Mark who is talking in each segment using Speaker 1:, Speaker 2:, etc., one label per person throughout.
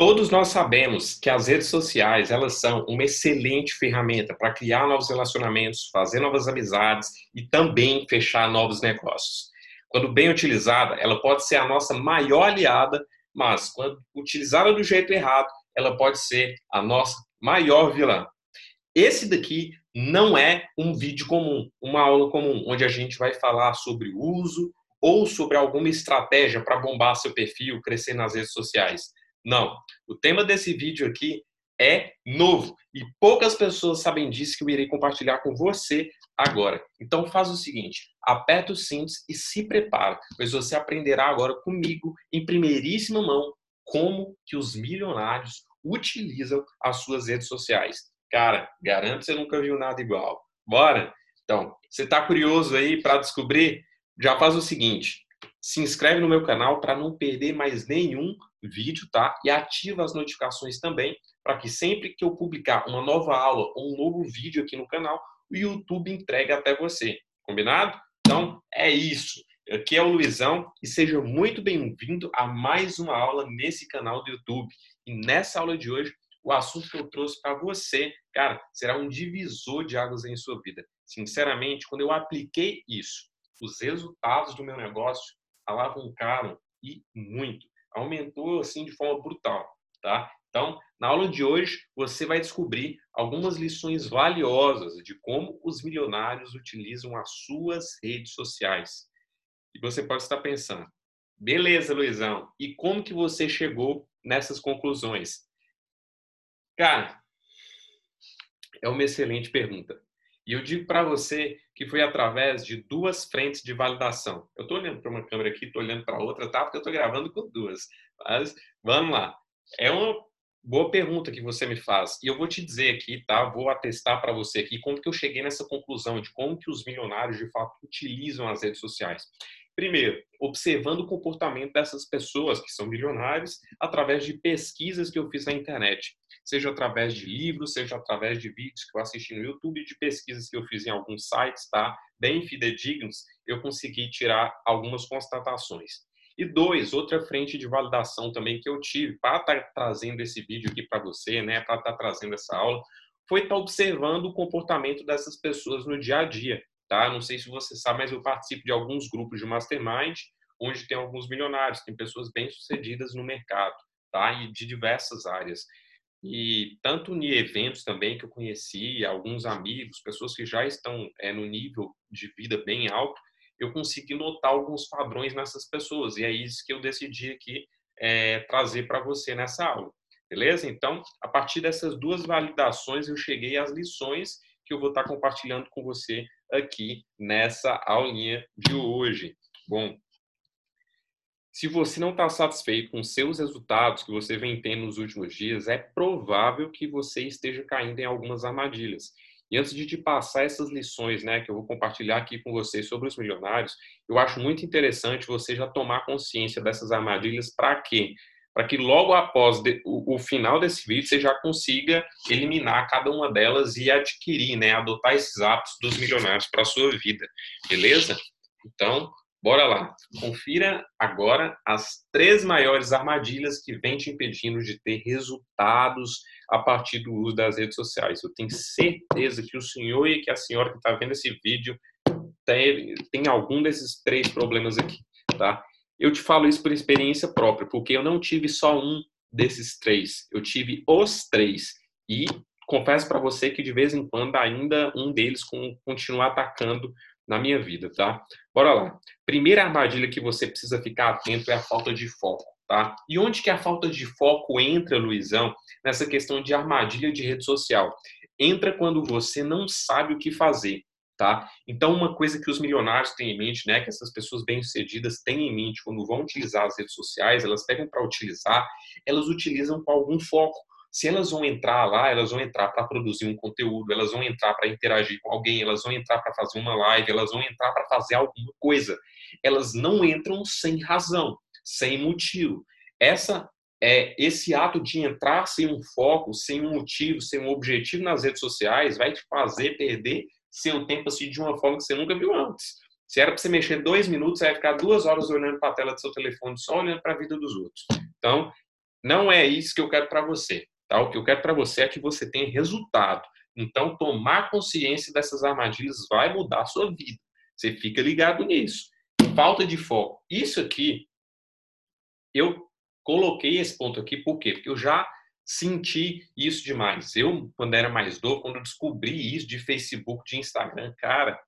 Speaker 1: Todos nós sabemos que as redes sociais, elas são uma excelente ferramenta para criar novos relacionamentos, fazer novas amizades e também fechar novos negócios. Quando bem utilizada, ela pode ser a nossa maior aliada, mas quando utilizada do jeito errado, ela pode ser a nossa maior vilã. Esse daqui não é um vídeo comum, uma aula comum, onde a gente vai falar sobre o uso ou sobre alguma estratégia para bombar seu perfil, crescer nas redes sociais. Não. O tema desse vídeo aqui é novo e poucas pessoas sabem disso que eu irei compartilhar com você agora. Então faz o seguinte, aperta os cintos e se prepara, pois você aprenderá agora comigo em primeiríssima mão como que os milionários utilizam as suas redes sociais. Cara, garanto que você nunca viu nada igual. Bora? Então, você está curioso aí para descobrir? Já faz o seguinte, se inscreve no meu canal para não perder mais nenhum vídeo, tá? E ativa as notificações também, para que sempre que eu publicar uma nova aula ou um novo vídeo aqui no canal, o YouTube entregue até você. Combinado? Então, é isso. Aqui é o Luizão e seja muito bem-vindo a mais uma aula nesse canal do YouTube. E nessa aula de hoje, o assunto que eu trouxe para você, cara, será um divisor de águas em sua vida. Sinceramente, quando eu apliquei isso, os resultados do meu negócio alavancaram e muito aumentou assim de forma brutal, tá? Então, na aula de hoje, você vai descobrir algumas lições valiosas de como os milionários utilizam as suas redes sociais. E você pode estar pensando, beleza, Luizão, e como que você chegou nessas conclusões? Cara, é uma excelente pergunta. E eu digo para você que foi através de duas frentes de validação. Eu estou olhando para uma câmera aqui, estou olhando para outra, tá? Porque eu estou gravando com duas. Mas vamos lá. É uma boa pergunta que você me faz. E eu vou te dizer aqui, tá? Vou atestar para você aqui como que eu cheguei nessa conclusão de como que os milionários de fato utilizam as redes sociais. Primeiro, observando o comportamento dessas pessoas que são milionários através de pesquisas que eu fiz na internet seja através de livros, seja através de vídeos que eu assisti no YouTube, de pesquisas que eu fiz em alguns sites, tá? Bem fidedignos, eu consegui tirar algumas constatações. E dois, outra frente de validação também que eu tive para estar tá trazendo esse vídeo aqui para você, né, para estar tá trazendo essa aula, foi estar tá observando o comportamento dessas pessoas no dia a dia, tá? Não sei se você sabe, mas eu participo de alguns grupos de mastermind, onde tem alguns milionários, tem pessoas bem-sucedidas no mercado, tá? E de diversas áreas. E tanto em eventos também que eu conheci, alguns amigos, pessoas que já estão é, no nível de vida bem alto, eu consegui notar alguns padrões nessas pessoas. E é isso que eu decidi aqui é, trazer para você nessa aula. Beleza? Então, a partir dessas duas validações, eu cheguei às lições que eu vou estar compartilhando com você aqui nessa aulinha de hoje. Bom, se você não está satisfeito com seus resultados que você vem tendo nos últimos dias, é provável que você esteja caindo em algumas armadilhas. E antes de te passar essas lições, né, que eu vou compartilhar aqui com você sobre os milionários, eu acho muito interessante você já tomar consciência dessas armadilhas para quê? Para que logo após o, o, final desse vídeo você já consiga eliminar cada uma delas e adquirir, né, adotar esses hábitos dos milionários para a sua vida, beleza? Então, Bora lá. Confira agora as três maiores armadilhas que vêm te impedindo de ter resultados a partir do uso das redes sociais. Eu tenho certeza que o senhor e que a senhora que está vendo esse vídeo tem, tem algum desses três problemas aqui, tá? Eu te falo isso por experiência própria, porque eu não tive só um desses três, eu tive os três. E confesso para você que de vez em quando ainda um deles continua atacando na minha vida, tá? Bora lá. Primeira armadilha que você precisa ficar atento é a falta de foco, tá? E onde que a falta de foco entra, Luizão, nessa questão de armadilha de rede social? Entra quando você não sabe o que fazer, tá? Então, uma coisa que os milionários têm em mente, né, que essas pessoas bem-sucedidas têm em mente quando vão utilizar as redes sociais, elas pegam para utilizar, elas utilizam com algum foco. Se elas vão entrar lá, elas vão entrar para produzir um conteúdo, elas vão entrar para interagir com alguém, elas vão entrar para fazer uma live, elas vão entrar para fazer alguma coisa. Elas não entram sem razão, sem motivo. Essa é esse ato de entrar sem um foco, sem um motivo, sem um objetivo nas redes sociais vai te fazer perder seu tempo assim de uma forma que você nunca viu antes. Se era para você mexer dois minutos, você vai ficar duas horas olhando para a tela do seu telefone, só olhando para a vida dos outros. Então, não é isso que eu quero para você. Tá? O que eu quero para você é que você tenha resultado. Então, tomar consciência dessas armadilhas vai mudar a sua vida. Você fica ligado nisso. Falta de foco. Isso aqui, eu coloquei esse ponto aqui, por quê? Porque eu já senti isso demais. Eu, quando era mais novo, quando descobri isso de Facebook, de Instagram, cara,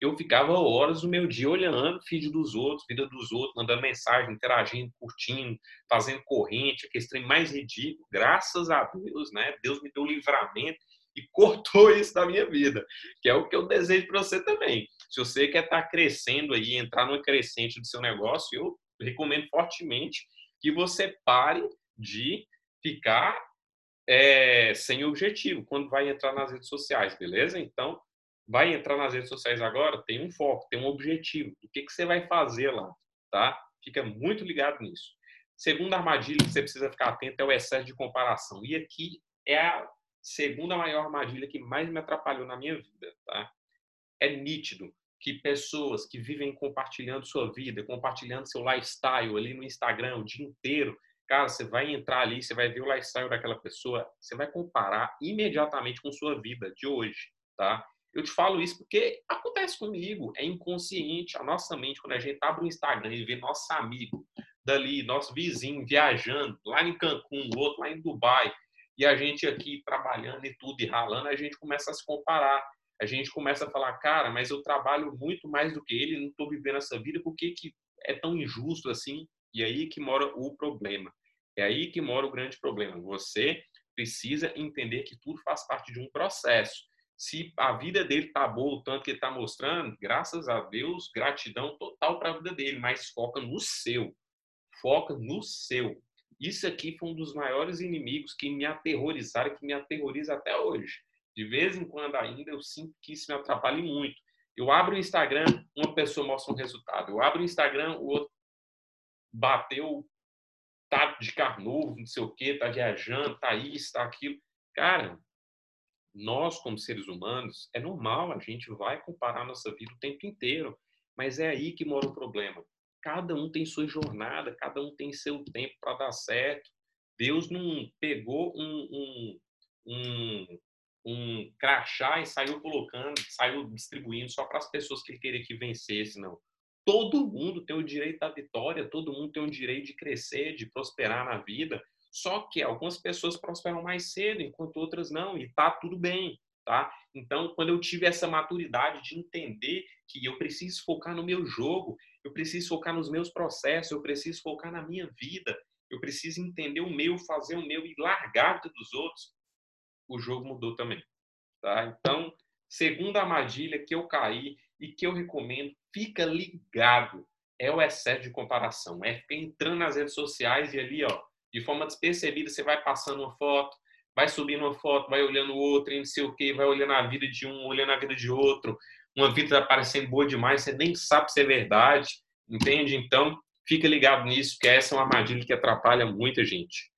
Speaker 1: eu ficava horas do meu dia olhando feed dos outros, vida dos outros, mandando mensagem, interagindo, curtindo, fazendo corrente, aquele trem mais ridículo. Graças a Deus, né? Deus me deu livramento e cortou isso da minha vida, que é o que eu desejo para você também. Se você quer estar tá crescendo aí, entrar no crescente do seu negócio, eu recomendo fortemente que você pare de ficar é, sem objetivo quando vai entrar nas redes sociais, beleza? Então, vai entrar nas redes sociais agora, tem um foco, tem um objetivo. O que, que você vai fazer lá, tá? Fica muito ligado nisso. Segunda armadilha que você precisa ficar atento é o excesso de comparação. E aqui é a segunda maior armadilha que mais me atrapalhou na minha vida, tá? É nítido que pessoas que vivem compartilhando sua vida, compartilhando seu lifestyle ali no Instagram o dia inteiro, cara, você vai entrar ali, você vai ver o lifestyle daquela pessoa, você vai comparar imediatamente com sua vida de hoje, tá? Eu te falo isso porque acontece comigo, é inconsciente. A nossa mente, quando a gente abre o Instagram e vê nosso amigo dali, nosso vizinho viajando lá em Cancún, o outro lá em Dubai, e a gente aqui trabalhando e tudo e ralando, a gente começa a se comparar. A gente começa a falar, cara, mas eu trabalho muito mais do que ele, não estou vivendo essa vida, por que, que é tão injusto assim? E aí que mora o problema. É aí que mora o grande problema. Você precisa entender que tudo faz parte de um processo se a vida dele está boa, o tanto que ele está mostrando, graças a Deus, gratidão total para a vida dele, mas foca no seu. Foca no seu. Isso aqui foi um dos maiores inimigos que me aterrorizaram, que me aterroriza até hoje. De vez em quando ainda eu sinto que isso me atrapalha muito. Eu abro o Instagram, uma pessoa mostra um resultado. Eu abro o Instagram, o outro bateu, tá de carro novo, não sei o quê, tá viajando, tá isso, tá aquilo. Cara, nós, como seres humanos, é normal, a gente vai comparar nossa vida o tempo inteiro, mas é aí que mora o problema. Cada um tem sua jornada, cada um tem seu tempo para dar certo. Deus não pegou um, um, um, um crachá e saiu colocando, saiu distribuindo só para as pessoas que ele queria que vencesse, não. Todo mundo tem o direito da vitória, todo mundo tem o direito de crescer, de prosperar na vida. Só que algumas pessoas prosperam mais cedo, enquanto outras não, e tá tudo bem, tá? Então, quando eu tive essa maturidade de entender que eu preciso focar no meu jogo, eu preciso focar nos meus processos, eu preciso focar na minha vida, eu preciso entender o meu, fazer o meu e largar dos outros, o jogo mudou também, tá? Então, segunda armadilha que eu caí e que eu recomendo, fica ligado, é o excesso de comparação, é entrando nas redes sociais e ali, ó, de forma despercebida, você vai passando uma foto, vai subindo uma foto, vai olhando outra, e não sei o quê, vai olhando a vida de um, olhando a vida de outro. Uma vida está parecendo boa demais, você nem sabe se é verdade, entende? Então, fica ligado nisso, que essa é uma armadilha que atrapalha muita gente.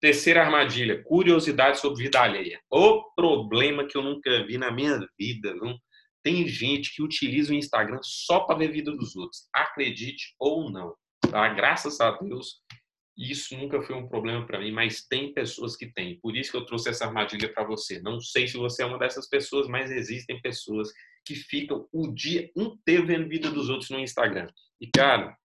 Speaker 1: Terceira armadilha, curiosidade sobre vida alheia. O problema que eu nunca vi na minha vida, não? Tem gente que utiliza o Instagram só para ver a vida dos outros. Acredite ou não. Tá? Graças a Deus, isso nunca foi um problema para mim, mas tem pessoas que têm. Por isso que eu trouxe essa armadilha para você. Não sei se você é uma dessas pessoas, mas existem pessoas que ficam o dia inteiro vendo vida dos outros no Instagram. E cara,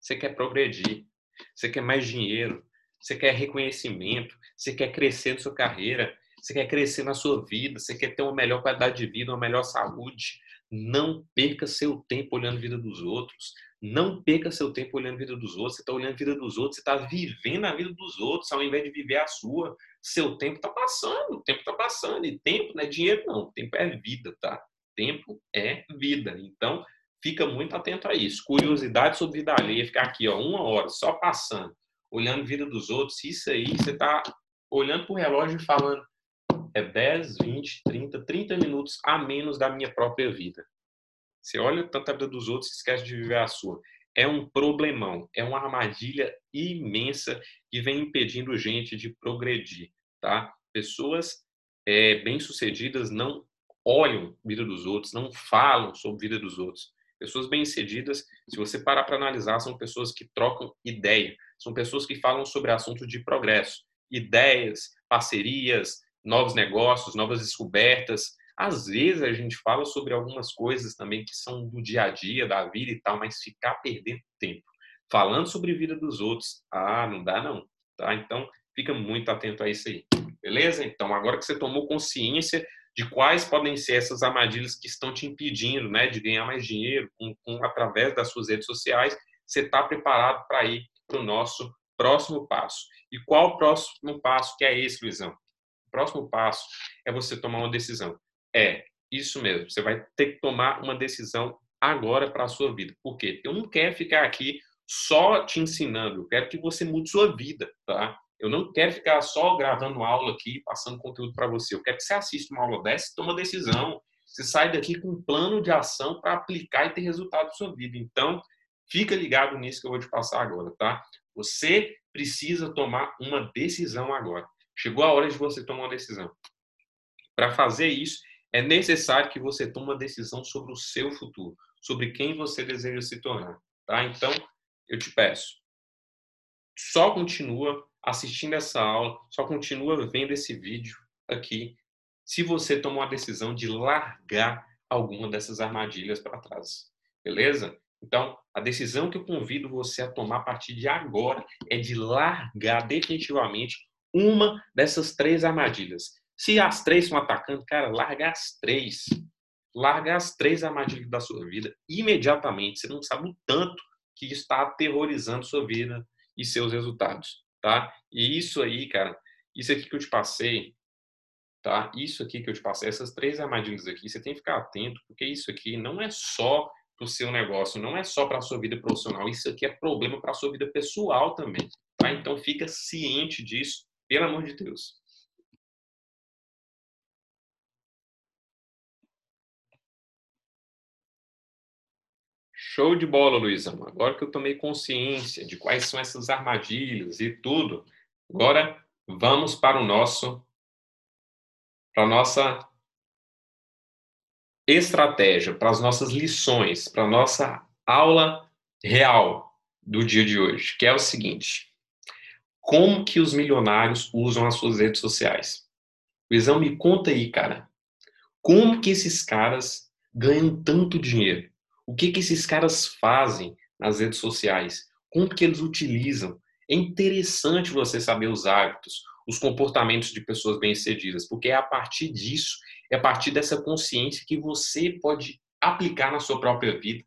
Speaker 1: você quer progredir, você quer mais dinheiro, você quer reconhecimento, você quer crescer na sua carreira, você quer crescer na sua vida, você quer ter uma melhor qualidade de vida, uma melhor saúde. Não perca seu tempo olhando a vida dos outros. Não perca seu tempo olhando a vida dos outros. Você está olhando a vida dos outros, você está vivendo a vida dos outros, ao invés de viver a sua. Seu tempo está passando, o tempo está passando. E tempo não é dinheiro, não. Tempo é vida, tá? Tempo é vida. Então, fica muito atento a isso. Curiosidade sobre vida alheia, ficar aqui, ó, uma hora, só passando, olhando a vida dos outros. Isso aí, você está olhando para o relógio e falando, é 10, 20, 30, 30 minutos a menos da minha própria vida. Você olha tanto a vida dos outros e esquece de viver a sua. É um problemão, é uma armadilha imensa que vem impedindo gente de progredir, tá? Pessoas é, bem-sucedidas não olham a vida dos outros, não falam sobre a vida dos outros. Pessoas bem-sucedidas, se você parar para analisar, são pessoas que trocam ideia, são pessoas que falam sobre assuntos de progresso, ideias, parcerias, novos negócios, novas descobertas. Às vezes a gente fala sobre algumas coisas também que são do dia a dia, da vida e tal, mas ficar perdendo tempo falando sobre a vida dos outros, ah, não dá não, tá? Então, fica muito atento a isso aí. Beleza? Então, agora que você tomou consciência de quais podem ser essas armadilhas que estão te impedindo, né, de ganhar mais dinheiro com, com através das suas redes sociais, você está preparado para ir para o nosso próximo passo. E qual o próximo passo que é esse, Luizão? Próximo passo é você tomar uma decisão. É, isso mesmo. Você vai ter que tomar uma decisão agora para a sua vida. Por quê? Eu não quero ficar aqui só te ensinando. Eu quero que você mude sua vida, tá? Eu não quero ficar só gravando aula aqui, passando conteúdo para você. Eu quero que você assista uma aula dessa e tome uma decisão. Você sai daqui com um plano de ação para aplicar e ter resultado na sua vida. Então, fica ligado nisso que eu vou te passar agora, tá? Você precisa tomar uma decisão agora. Chegou a hora de você tomar uma decisão. Para fazer isso, é necessário que você tome uma decisão sobre o seu futuro, sobre quem você deseja se tornar, tá? Então, eu te peço, só continua assistindo essa aula, só continua vendo esse vídeo aqui, se você tomou a decisão de largar alguma dessas armadilhas para trás. Beleza? Então, a decisão que eu convido você a tomar a partir de agora é de largar definitivamente uma dessas três armadilhas. Se as três estão atacando, cara, larga as três. Larga as três armadilhas da sua vida imediatamente. Você não sabe o tanto que está aterrorizando sua vida e seus resultados, tá? E isso aí, cara, isso aqui que eu te passei, tá? Isso aqui que eu te passei, essas três armadilhas aqui, você tem que ficar atento, porque isso aqui não é só para o seu negócio, não é só para a sua vida profissional, isso aqui é problema para a sua vida pessoal também, tá? Então fica ciente disso, pelo amor de Deus. Show de bola, Luizão. Agora que eu tomei consciência de quais são essas armadilhas e tudo, agora vamos para o nosso para nossa estratégia, para as nossas lições, para a nossa aula real do dia de hoje, que é o seguinte: como que os milionários usam as suas redes sociais? Luizão, me conta aí, cara. Como que esses caras ganham tanto dinheiro? O que, que esses caras fazem nas redes sociais? Como que eles utilizam? É interessante você saber os hábitos, os comportamentos de pessoas bem-sucedidas, porque é a partir disso, é a partir dessa consciência que você pode aplicar na sua própria vida.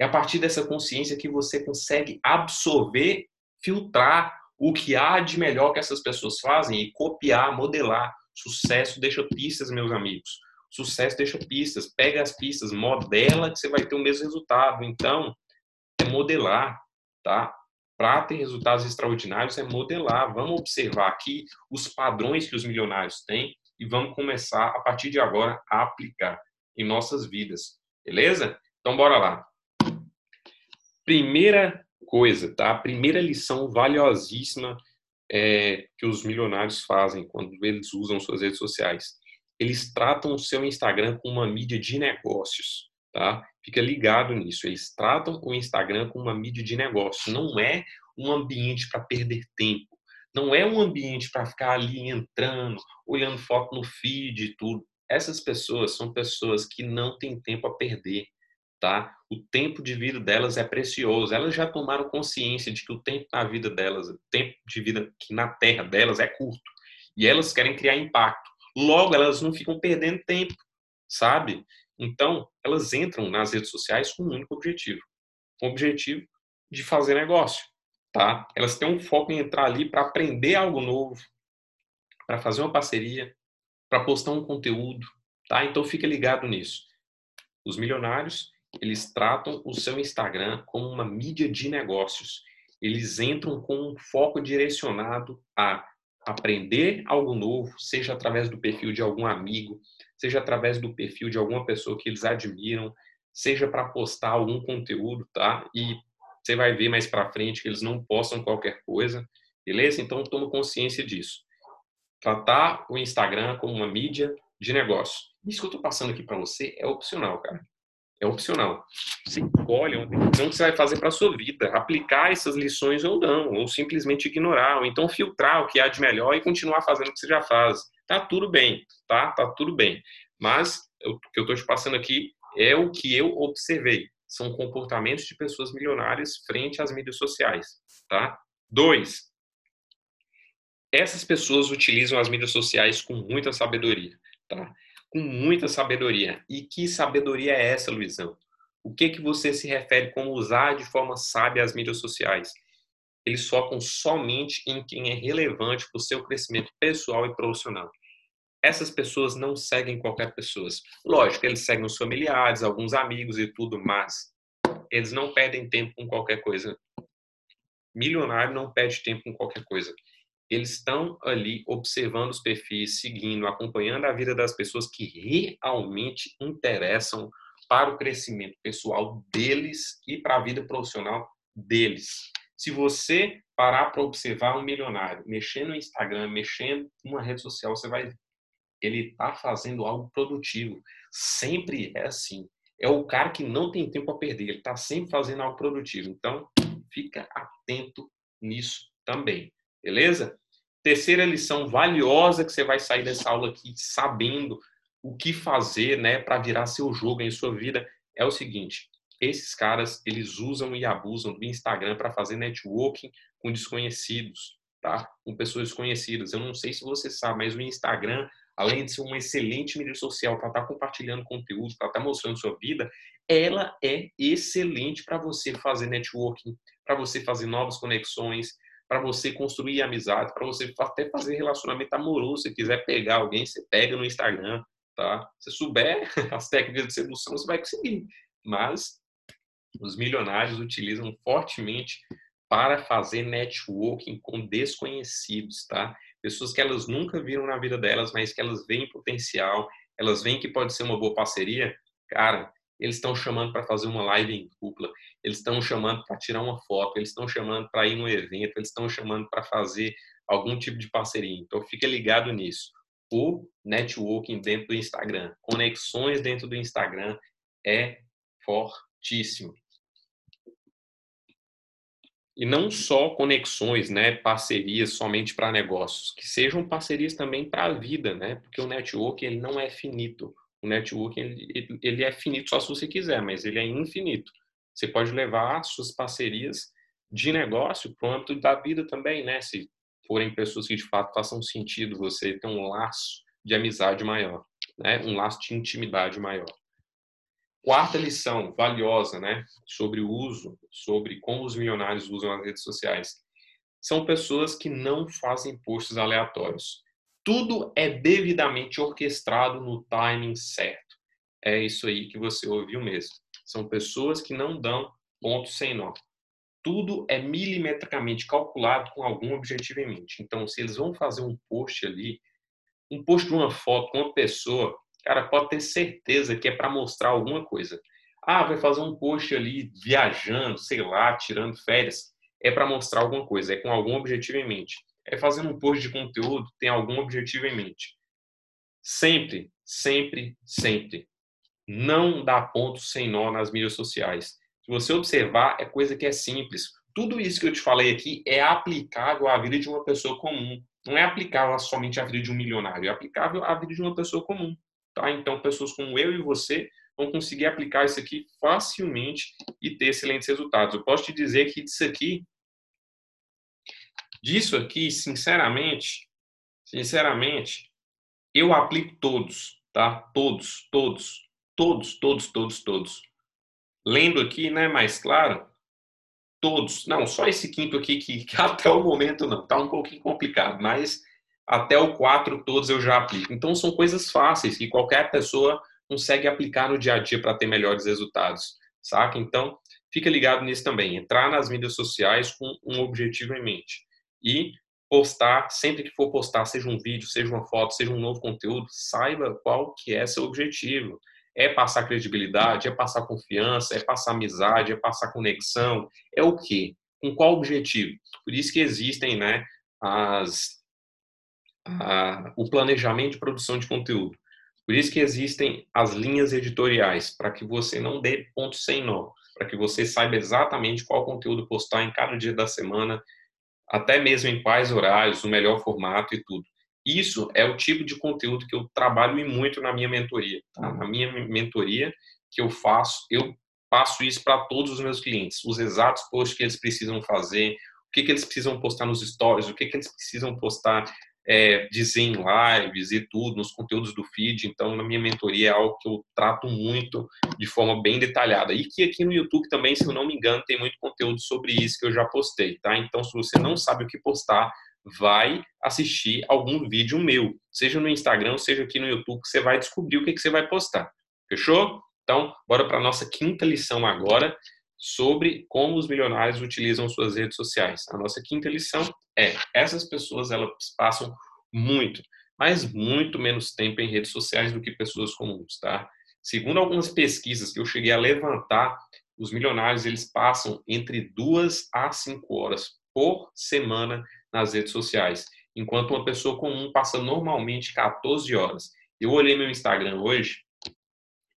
Speaker 1: É a partir dessa consciência que você consegue absorver, filtrar o que há de melhor que essas pessoas fazem e copiar, modelar. Sucesso deixa pistas, meus amigos. Sucesso deixa pistas, pega as pistas, modela que você vai ter o mesmo resultado. Então, é modelar, tá? Para ter resultados extraordinários é modelar. Vamos observar aqui os padrões que os milionários têm e vamos começar a partir de agora a aplicar em nossas vidas. Beleza? Então bora lá. Primeira coisa, tá? Primeira lição valiosíssima é, que os milionários fazem quando eles usam suas redes sociais eles tratam o seu Instagram como uma mídia de negócios, tá? Fica ligado nisso. Eles tratam o Instagram como uma mídia de negócios. Não é um ambiente para perder tempo. Não é um ambiente para ficar ali entrando, olhando foto no feed e tudo. Essas pessoas são pessoas que não têm tempo a perder, tá? O tempo de vida delas é precioso. Elas já tomaram consciência de que o tempo na vida delas, o tempo de vida que na terra delas é curto. E elas querem criar impacto. Logo, elas não ficam perdendo tempo, sabe? Então, elas entram nas redes sociais com um único objetivo: com o objetivo de fazer negócio, tá? Elas têm um foco em entrar ali para aprender algo novo, para fazer uma parceria, para postar um conteúdo, tá? Então, fica ligado nisso. Os milionários, eles tratam o seu Instagram como uma mídia de negócios. Eles entram com um foco direcionado a aprender algo novo, seja através do perfil de algum amigo, seja através do perfil de alguma pessoa que eles admiram, seja para postar algum conteúdo, tá? E você vai ver mais para frente que eles não postam qualquer coisa, beleza? Então toma consciência disso. Tratar o Instagram como uma mídia de negócio. Isso que eu estou passando aqui para você é opcional, cara. É opcional. Você escolhe uma decisão que você vai fazer para a sua vida, aplicar essas lições ou não, ou simplesmente ignorar, ou então filtrar o que há de melhor e continuar fazendo o que você já faz. Tá tudo bem, tá? Tá tudo bem. Mas o que eu estou te passando aqui é o que eu observei. São comportamentos de pessoas milionárias frente às mídias sociais, tá? Dois, essas pessoas utilizam as mídias sociais com muita sabedoria, tá? Com muita sabedoria. E que sabedoria é essa, Luizão? O que que você se refere com usar de forma sábia as mídias sociais? Eles focam somente em quem é relevante para o seu crescimento pessoal e profissional. Essas pessoas não seguem qualquer pessoa. Lógico, eles seguem os familiares, alguns amigos e tudo, mas eles não perdem tempo com qualquer coisa. Milionário não perde tempo com qualquer coisa eles estão ali observando os perfis, seguindo, acompanhando a vida das pessoas que realmente interessam para o crescimento pessoal deles e para a vida profissional deles. Se você parar para observar um milionário mexendo no Instagram, mexendo numa rede social, você vai ver. Ele está fazendo algo produtivo. Sempre é assim. É o cara que não tem tempo a perder. Ele está sempre fazendo algo produtivo. Então, fica atento nisso também. Beleza? Terceira lição valiosa que você vai sair dessa aula aqui sabendo o que fazer, né, para virar seu jogo em sua vida é o seguinte: esses caras eles usam e abusam do Instagram para fazer networking com desconhecidos, tá? Com pessoas desconhecidas. Eu não sei se você sabe, mas o Instagram, além de ser uma excelente mídia social para estar tá compartilhando conteúdo, para estar tá mostrando sua vida, ela é excelente para você fazer networking, para você fazer novas conexões, para você construir amizade, para você até fazer relacionamento amoroso. Se quiser pegar alguém, você pega no Instagram, tá? Se souber as técnicas de sedução, você vai conseguir. Mas os milionários utilizam fortemente para fazer networking com desconhecidos, tá? Pessoas que elas nunca viram na vida delas, mas que elas veem potencial, elas veem que pode ser uma boa parceria. Cara, eles estão chamando para fazer uma live em dupla, eles estão chamando para tirar uma foto, eles estão chamando para ir no evento, eles estão chamando para fazer algum tipo de parceria. Então, fica ligado nisso. O networking dentro do Instagram, conexões dentro do Instagram é fortíssimo. E não só conexões, né, parcerias somente para negócios, que sejam parcerias também para a vida, né? Porque o networking ele não é finito. O networking ele, é finito só se você quiser, mas ele é infinito. Você pode levar suas parcerias de negócio para o âmbito da vida também, né? Se forem pessoas que de fato façam sentido você ter um laço de amizade maior, né? Um laço de intimidade maior. Quarta lição valiosa, né? Sobre o uso, sobre como os milionários usam as redes sociais. São pessoas que não fazem posts aleatórios tudo é devidamente orquestrado no timing certo. É isso aí que você ouviu mesmo. São pessoas que não dão ponto sem nó. Tudo é milimetricamente calculado com algum objetivo em mente. Então, se eles vão fazer um post ali, um post de uma foto com uma pessoa, cara, pode ter certeza que é para mostrar alguma coisa. Ah, vai fazer um post ali viajando, sei lá, tirando férias. É para mostrar alguma coisa, é com algum objetivo em mente é fazendo um post de conteúdo, tem algum objetivo em mente. Sempre, sempre, sempre. Não dá ponto sem nó nas mídias sociais. Se você observar, é coisa que é simples. Tudo isso que eu te falei aqui é aplicável à vida de uma pessoa comum. Não é aplicável somente à vida de um milionário, é aplicável à vida de uma pessoa comum. Tá? Então, pessoas como eu e você vão conseguir aplicar isso aqui facilmente e ter excelentes resultados. Eu posso te dizer que isso aqui Disso aqui, sinceramente, sinceramente, eu aplico todos, tá? Todos, todos, todos, todos, todos, todos. Lendo aqui, né, mais claro, todos. Não, só esse quinto aqui que, que até o momento não, tá um pouquinho complicado, mas até o quatro todos eu já aplico. Então são coisas fáceis que qualquer pessoa consegue aplicar no dia a dia para ter melhores resultados, saca? Então, fica ligado nisso também, entrar nas mídias sociais com um objetivo em mente e postar, sempre que for postar, seja um vídeo, seja uma foto, seja um novo conteúdo, saiba qual que é seu objetivo. É passar credibilidade, é passar confiança, é passar amizade, é passar conexão, é o quê? Com qual objetivo? Por isso que existem, né, as, a, o planejamento de produção de conteúdo. Por isso que existem as linhas editoriais, para que você não dê ponto sem nó, para que você saiba exatamente qual conteúdo postar em cada dia da semana, até mesmo em quais horários, no melhor formato e tudo. Isso é o tipo de conteúdo que eu trabalho muito na minha mentoria. Tá? Na minha mentoria que eu faço, eu passo isso para todos os meus clientes, os exatos posts que eles precisam fazer, o que, que eles precisam postar nos stories, o que, que eles precisam postar, é, lives e tudo, nos conteúdos do feed. Então, na minha mentoria é algo que eu trato muito de forma bem detalhada. E que aqui no YouTube também, se eu não me engano, tem muito conteúdo sobre isso que eu já postei, tá? Então, se você não sabe o que postar, vai assistir algum vídeo meu, seja no Instagram, seja aqui no YouTube, que você vai descobrir o que, que você vai postar. Fechou? Então, bora para nossa quinta lição agora sobre como os milionários utilizam suas redes sociais. A nossa quinta lição é: essas pessoas elas passam muito, mas muito menos tempo em redes sociais do que pessoas comuns, tá? Segundo algumas pesquisas que eu cheguei a levantar, os milionários eles passam entre duas a cinco horas por semana nas redes sociais, enquanto uma pessoa comum passa normalmente 14 horas. Eu olhei meu Instagram hoje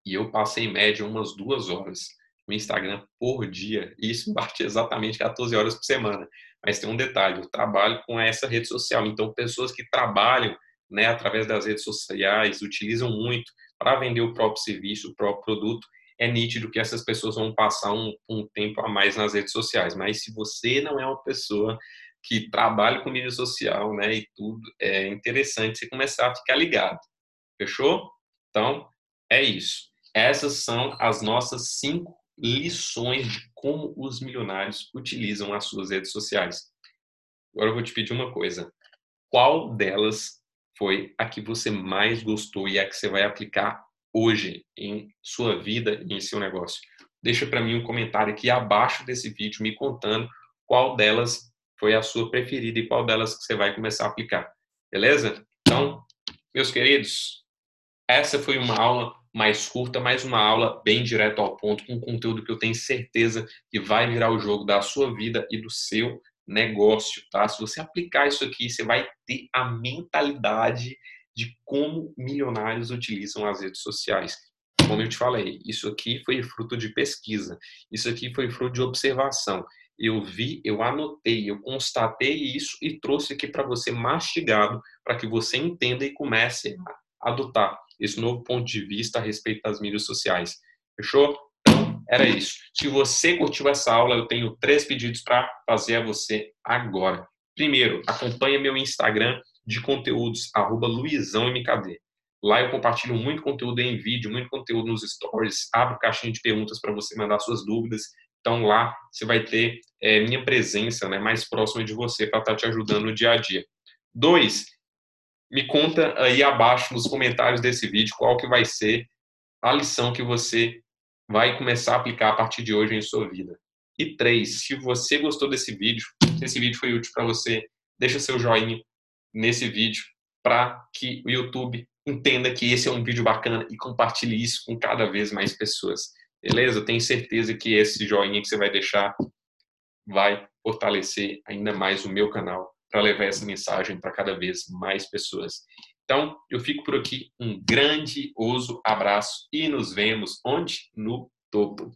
Speaker 1: e eu passei em média umas duas horas no Instagram por dia. Isso bate exatamente 14 horas por semana. Mas tem um detalhe: eu trabalho com essa rede social. Então, pessoas que trabalham né, através das redes sociais, utilizam muito para vender o próprio serviço, o próprio produto, é nítido que essas pessoas vão passar um, um tempo a mais nas redes sociais. Mas se você não é uma pessoa que trabalha com mídia social, né, e tudo, é interessante você começar a ficar ligado. Fechou? Então, é isso. Essas são as nossas cinco lições de como os milionários utilizam as suas redes sociais. Agora eu vou te pedir uma coisa. Qual delas foi a que você mais gostou e a que você vai aplicar hoje em sua vida e em seu negócio? Deixa para mim um comentário aqui abaixo desse vídeo me contando qual delas foi a sua preferida e qual delas que você vai começar a aplicar. Beleza? Então, meus queridos, essa foi uma aula mais curta, mais uma aula bem direto ao ponto, com conteúdo que eu tenho certeza que vai virar o jogo da sua vida e do seu negócio, tá? Se você aplicar isso aqui, você vai ter a mentalidade de como milionários utilizam as redes sociais. Como eu te falei, isso aqui foi fruto de pesquisa, isso aqui foi fruto de observação. Eu vi, eu anotei, eu constatei isso e trouxe aqui para você mastigado, para que você entenda e comece a adotar esse novo ponto de vista a respeito das mídias sociais. Fechou? Então, era isso. Se você curtiu essa aula, eu tenho três pedidos para fazer a você agora. Primeiro, acompanhe meu Instagram de conteúdos, arroba luizãomkd. Lá eu compartilho muito conteúdo em vídeo, muito conteúdo nos stories, abro caixinha de perguntas para você mandar suas dúvidas. Então lá você vai ter é, minha presença né, mais próxima de você para estar tá te ajudando no dia a dia. Dois, me conta aí abaixo nos comentários desse vídeo qual que vai ser a lição que você vai começar a aplicar a partir de hoje em sua vida. E três, se você gostou desse vídeo, se esse vídeo foi útil para você, deixa seu joinha nesse vídeo para que o YouTube entenda que esse é um vídeo bacana e compartilhe isso com cada vez mais pessoas. Beleza? Tenho certeza que esse joinha que você vai deixar vai fortalecer ainda mais o meu canal para levar essa mensagem para cada vez mais pessoas. Então, eu fico por aqui. Um grandioso abraço e nos vemos onde? No topo.